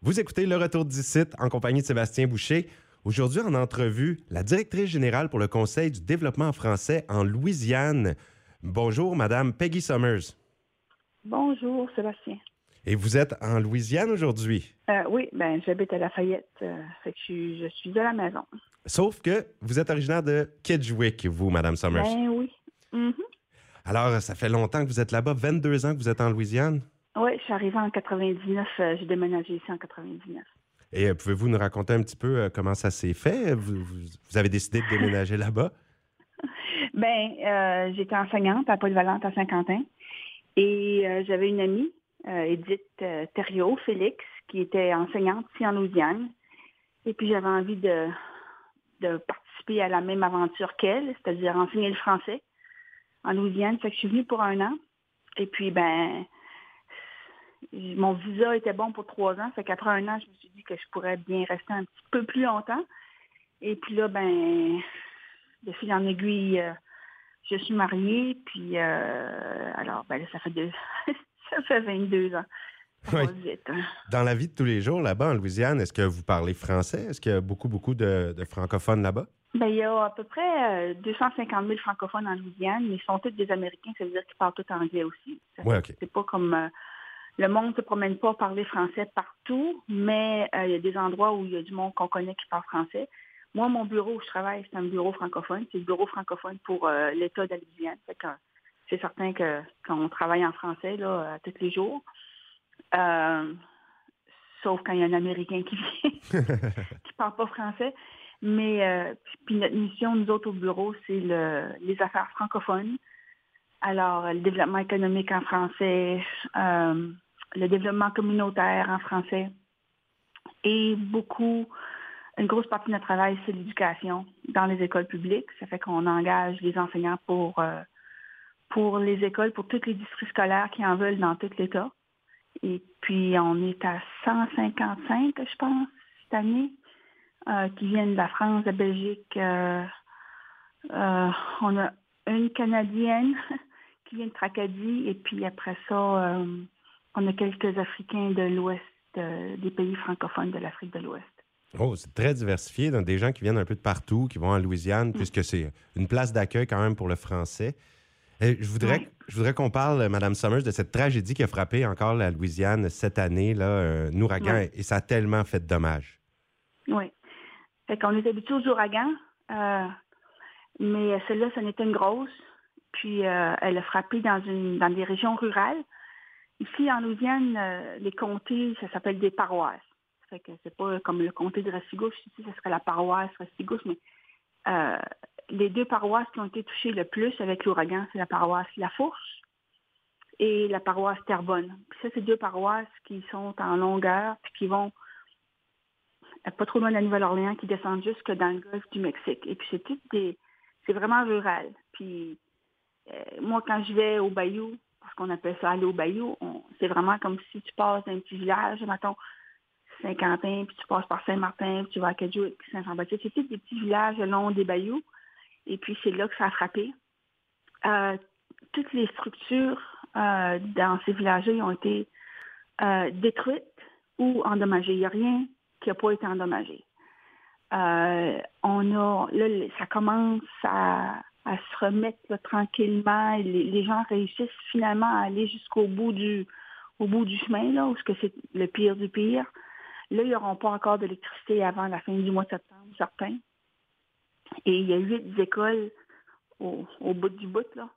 Vous écoutez Le Retour d'ici en compagnie de Sébastien Boucher. Aujourd'hui, en entrevue, la directrice générale pour le Conseil du développement français en Louisiane. Bonjour, Madame Peggy Summers. Bonjour, Sébastien. Et vous êtes en Louisiane aujourd'hui? Euh, oui, ben j'habite à Lafayette, euh, fait que je suis, je suis à la maison. Sauf que vous êtes originaire de Kedgewick, vous, Madame Summers. Ben oui. Mhm. Alors, ça fait longtemps que vous êtes là-bas, 22 ans que vous êtes en Louisiane? Oui, je suis arrivée en 99, euh, j'ai déménagé ici en 99. Et euh, pouvez-vous nous raconter un petit peu euh, comment ça s'est fait? Vous, vous- avez décidé de déménager là-bas? Ben, euh, j'étais enseignante à Polyvalente à Saint-Quentin et euh, j'avais une amie, euh, Edith Thériault, Félix, qui était enseignante ici en Louisiane. Et puis j'avais envie de, de participer à la même aventure qu'elle, c'est-à-dire enseigner le français en Louisiane. Fait que je suis venue pour un an. Et puis, ben, mon visa était bon pour trois ans. Fait qu'après un an, je me suis dit que je pourrais bien rester un petit peu plus longtemps. Et puis là, ben, de fil en aiguille, euh, je suis mariée, puis euh, alors, ben là, ça fait deux, ça fait 22 ans. Oui. vite, hein. Dans la vie de tous les jours là-bas en Louisiane, est-ce que vous parlez français? Est-ce qu'il y a beaucoup, beaucoup de, de francophones là-bas? Ben, il y a à peu près euh, 250 000 francophones en Louisiane, mais ils sont tous des Américains, ça veut dire qu'ils parlent tout anglais aussi. Ouais. C'est pas comme euh, le monde ne se promène pas à parler français partout, mais euh, il y a des endroits où il y a du monde qu'on connaît qui parle français. Moi, mon bureau où je travaille, c'est un bureau francophone. C'est le bureau francophone pour euh, l'État de la Louisiane. C'est certain que qu'on travaille en français là, à tous les jours. Euh, sauf quand il y a un Américain qui vient qui parle pas français. Mais euh, puis- notre mission, nous autres au bureau, c'est le, les affaires francophones. Alors, le développement économique en français, euh, le développement communautaire en français. Et beaucoup, une grosse partie de notre travail, c'est l'éducation dans les écoles publiques. Ça fait qu'on engage des enseignants pour, euh, pour les écoles, pour tous les districts scolaires qui en veulent dans tout l'État. Et puis, on est à 155, je pense, cette année, euh, qui viennent de la France, de la Belgique. euh, euh, on a une Canadienne qui vient de Tracadie. Et puis, après ça, euh, on a quelques Africains de l'Ouest, euh, des pays francophones de l'Afrique de l'Ouest. Oh, c'est très diversifié. Donc, des gens qui viennent un peu de partout, qui vont en Mm. Louisiane, puisque c'est une place d'accueil quand même pour le français. Euh, je voudrais, je voudrais qu'on parle, Madame Summers, de cette tragédie qui a frappé encore la Louisiane cette année, là, un ouragan, et ça a tellement fait de dommages. Oui. Fait qu'on est habitué aux ouragans, euh, mais celle-là, ce n'était une grosse. Puis euh, elle a frappé dans une dans des régions rurales. Ici, en Louisiane, euh, les comtés, ça s'appelle des paroisses. Fait que c'est pas comme le comté de Restigouche. Ici, ce serait la paroisse Restigouche, mais euh, les deux paroisses qui ont été touchées le plus avec l'ouragan, c'est la paroisse La Fourche et la paroisse Terrebonne. Puis ça, c'est deux paroisses qui sont en longueur puis qui vont euh, pas trop loin de la Nouvelle-Orléans, qui descendent jusque dans le golfe du Mexique. Et puis c'est tout des, c'est vraiment rural. Puis euh, moi, quand je vais au Bayou, qu'on appelle ça aller au Bayou, c'est vraiment comme si tu passes d'un petit village, mettons Saint-Quentin, puis tu passes par Saint-Martin, puis tu vas à Kedgewick, puis Saint-Jean-Baptiste. C'est des petits villages le long des bayous. Et puis c'est là que ça a frappé. Euh, toutes les structures euh, dans ces villages-là ont été euh, détruites ou endommagées. Il n'y a rien qui n'a pas été endommagé. On a, là, ça commence à, à se remettre tranquillement. Les, gens réussissent finalement à aller jusqu'au bout du, au bout du chemin, là, où ce que c'est le pire du pire. Là, ils n'auront pas encore d'électricité avant la fin du mois de septembre, certains. Et il y a huit écoles au, au bout du bout, là,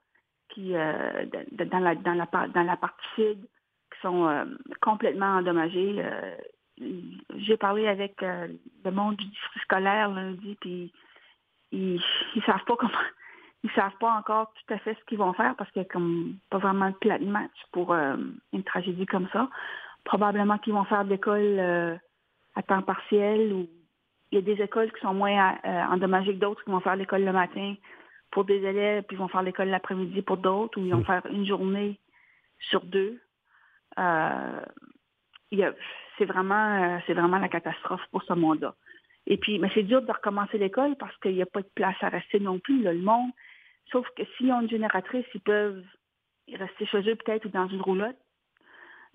qui, euh, dans, la, dans, la, dans la partie sud, qui sont euh, complètement endommagées. J'ai parlé avec euh, le monde du district scolaire lundi, puis ils, ils savent pas comment, ils savent pas encore tout à fait ce qu'ils vont faire parce qu'il n'y a comme pas vraiment de plan de match pour euh, une tragédie comme ça. Probablement qu'ils vont faire de l'école euh, à temps partiel ou il y a des écoles qui sont moins euh, endommagées que d'autres qui vont faire l'école le matin pour des élèves, puis ils vont faire l'école l'après-midi pour d'autres, ou ils vont faire une journée sur deux. Euh, il y a- c'est vraiment, c'est vraiment la catastrophe pour ce monde-là. Et puis, mais c'est dur de recommencer l'école parce qu'il n'y a pas de place à rester non plus, là, le monde. Sauf que s'ils ont une génératrice, ils peuvent rester chez eux peut-être ou dans une roulotte.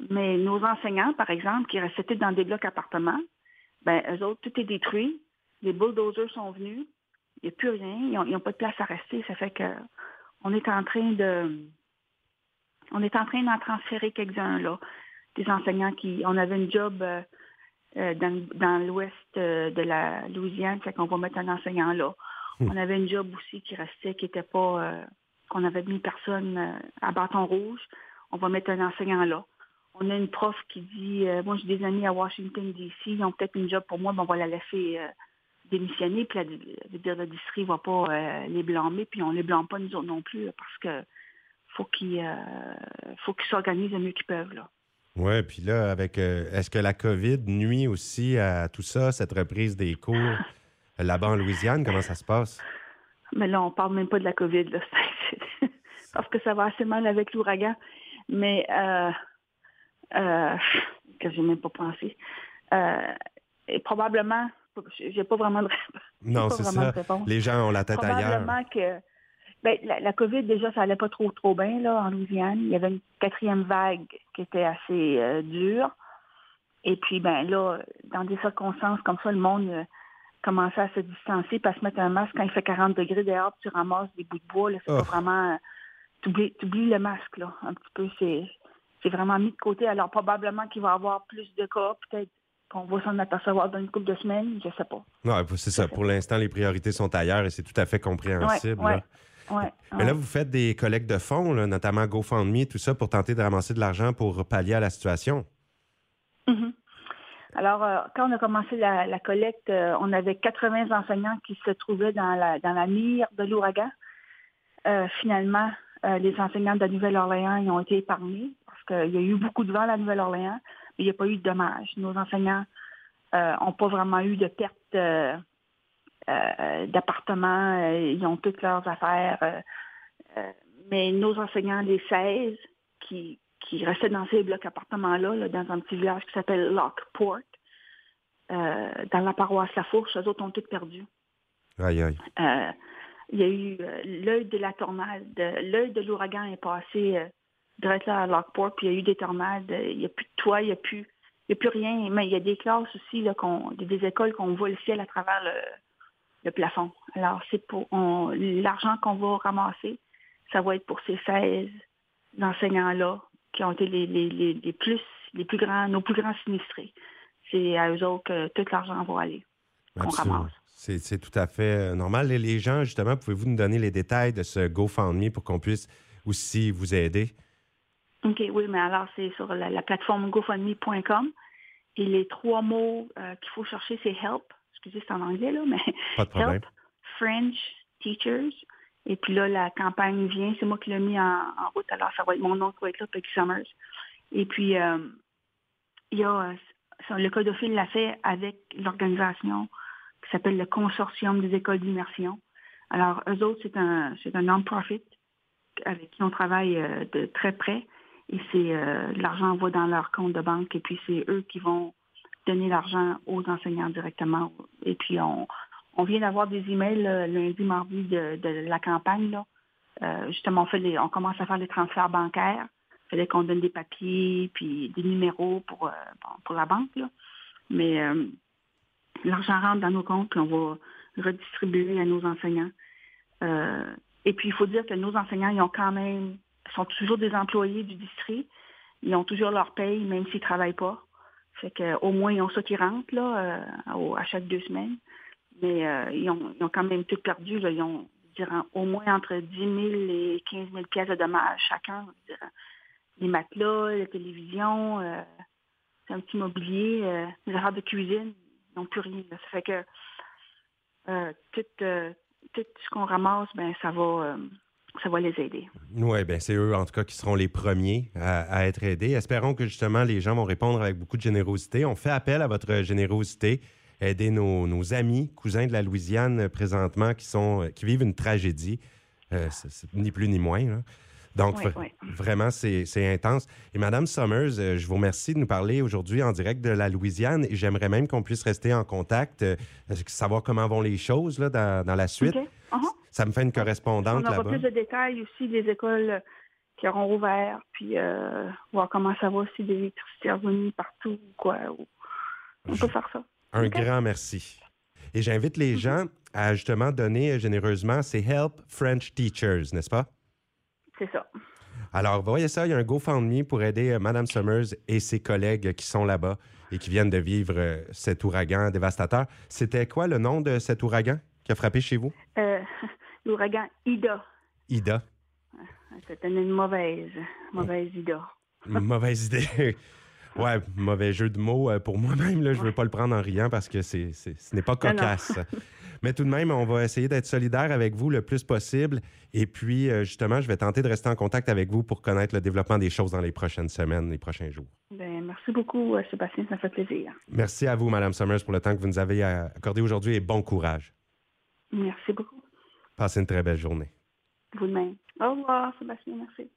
Mais nos enseignants, par exemple, qui restaient dans des blocs appartements, ben eux autres, tout est détruit. Les bulldozers sont venus. Il n'y a plus rien. Ils n'ont pas de place à rester. Ça fait que on est en train de on est en train d'en transférer quelques-uns là. Des enseignants qui. On avait une job euh, euh, dans, l'ouest euh, de la Louisiane, fait qu'on va mettre un enseignant là. On avait une job aussi qui restait, qui n'était pas qu'on avait mis personne à bâton rouge. On va mettre un enseignant là. On a une prof qui dit Moi j'ai des amis à Washington DC, ils ont peut-être une job pour moi, mais on va la laisser démissionner, puis la, le district ne va pas euh, les blâmer, puis on ne les blâme pas nous autres non plus, parce que faut qu'ils euh, faut qu'ils s'organisent le mieux qu'ils peuvent. Là. Oui, puis là, avec euh, est-ce que la COVID nuit aussi à tout ça, cette reprise des cours? là-bas en Louisiane? Comment ça se passe? Mais là, on parle même pas de la COVID, là, parce que ça va assez mal avec l'ouragan. Mais euh, que j'ai même pas pensé. et probablement j'ai pas vraiment de réponse. Non, c'est ça. Les gens ont la tête ailleurs. que ben, la, COVID, déjà, ça allait pas trop, trop bien là, en Louisiane. Il y avait une quatrième vague qui était assez euh, dure. Et puis, ben là, dans des circonstances comme ça, le monde commençait à se distancer, pas se mettre un masque quand il fait 40 degrés dehors, tu ramasses des bouts de bois. C'est pas vraiment... Euh, tu oublies le masque, là, un petit peu. C'est vraiment mis de côté. Alors, probablement qu'il va y avoir plus de cas, peut-être qu'on va s'en apercevoir dans une couple de semaines, je ne sais pas. Non, c'est ça. Pour l'instant, les priorités sont ailleurs et c'est tout à fait compréhensible. Mais là, vous faites des collectes de fonds, notamment GoFundMe, tout ça, pour tenter de ramasser de l'argent pour pallier à la situation. Alors, euh, quand on a commencé la, collecte, euh, on avait 80 enseignants qui se trouvaient dans la, dans la mire de l'ouragan. Euh, finalement, les enseignants de la Nouvelle-Orléans ont été épargnés parce qu'il y a eu beaucoup de vent à la Nouvelle-Orléans il n'y a pas eu de dommages. Nos enseignants n'ont euh, pas vraiment eu de perte euh, euh, d'appartements. ils ont toutes leurs affaires. mais nos enseignants, les 16, qui, qui restaient dans ces blocs appartements-là, dans un petit village qui s'appelle Lockport, dans la paroisse La Fourche, eux autres ont tout perdu. Aïe, aïe. il y a eu l'œil de la tornade, l'œil de l'ouragan est passé direct là à Lockport, puis il y a eu des tornades, il n'y a plus de toit, il n'y a plus il a plus rien, mais il y a des classes aussi, là, des écoles qu'on voit le ciel à travers le, plafond. Alors, c'est pour l'argent qu'on va ramasser, ça va être pour ces 16 enseignants-là qui ont été les, les, plus les plus grands, nos plus grands sinistrés. C'est à eux autres que tout l'argent va aller. qu'on ramasse. C'est tout à fait euh, normal. Et les gens, justement, pouvez-vous nous donner les détails de ce GoFundMe pour qu'on puisse aussi vous aider? OK, oui, mais alors c'est sur la, plateforme GoFundMe.com. Et les trois mots euh, qu'il faut chercher, c'est help. Excusez, c'est en anglais, là, mais help, French, teachers. Et puis là, la campagne vient. C'est moi qui l'ai mis en, route. Alors, ça va être mon nom qui va être là, Peggy Summers. Et puis, euh, il y a euh, le Codophile l'a fait avec l'organisation qui s'appelle le Consortium des écoles d'immersion. Alors, eux autres, c'est un, c'est un non-profit avec qui on travaille de très près et c'est euh, l'argent va dans leur compte de banque et puis c'est eux qui vont donner l'argent aux enseignants directement. Et puis on, on vient d'avoir des emails lundi, mardi de, la campagne. Là. Euh, justement, on, fait on commence à faire les transferts bancaires. Il fallait qu'on donne des papiers puis des numéros pour, euh, pour la banque. Là. Mais l'argent rentre dans nos comptes puis on va redistribuer à nos enseignants. et puis il faut dire que nos enseignants, ils ont quand même sont toujours des employés du district. Ils ont toujours leur paye, même s'ils ne travaillent pas. Fait qu'au moins, ils ont ça qui rentre là, euh, à chaque deux semaines. Mais euh, ils, ont, quand même tout perdu. Ils ont au moins entre 10 000 et 15 000 pièces de dommages chacun. les matelas, la télévision, euh, un petit mobilier, les affaires de cuisine, ils n'ont plus rien. Ça fait que tout, tout ce qu'on ramasse, ben ça va ça va les aider. Oui, bien, c'est eux, en tout cas, qui seront les premiers à, être aidés. Espérons que, justement, les gens vont répondre avec beaucoup de générosité. On fait appel à votre générosité. Aider nos, amis, cousins de la Louisiane euh, présentement qui, sont, qui vivent une tragédie, euh, ni plus ni moins. Donc, vraiment, c'est intense. Et Madame Summers, euh, je vous remercie de nous parler aujourd'hui en direct de la Louisiane et j'aimerais même qu'on puisse rester en contact, savoir comment vont les choses là, dans, la suite. Uh-huh. Ça me fait une correspondante là-bas. On aura plus de détails aussi des écoles qui auront ouvert, puis euh, voir comment ça va, si l'électricité est revenue partout ou quoi. On peut faire ça. Un grand merci. Et j'invite les gens à justement donner généreusement. C'est Help French Teachers, n'est-ce pas? C'est ça. Alors, voyez ça, il y a un GoFundMe pour aider euh, Mme Summers et ses collègues qui sont là-bas et qui viennent de vivre euh, cet ouragan dévastateur. C'était quoi le nom de cet ouragan qui a frappé chez vous? Euh, l'ouragan Ida. Ida. C'était une mauvaise, mauvaise Ida. mauvaise idée. Ouais, mauvais jeu de mots pour moi-même. Je ne veux pas le prendre en riant parce que c'est, ce n'est pas cocasse. Mais tout de même, on va essayer d'être solidaire avec vous le plus possible. Et puis, euh, justement, je vais tenter de rester en contact avec vous pour connaître le développement des choses dans les prochaines semaines, les prochains jours. Bien, merci beaucoup, euh, Sébastien. Ça fait plaisir. Merci à vous, Mme Summers, pour le temps que vous nous avez accordé aujourd'hui et bon courage. Merci beaucoup. Passez une très belle journée. Vous de même. Au revoir, Sébastien. Merci.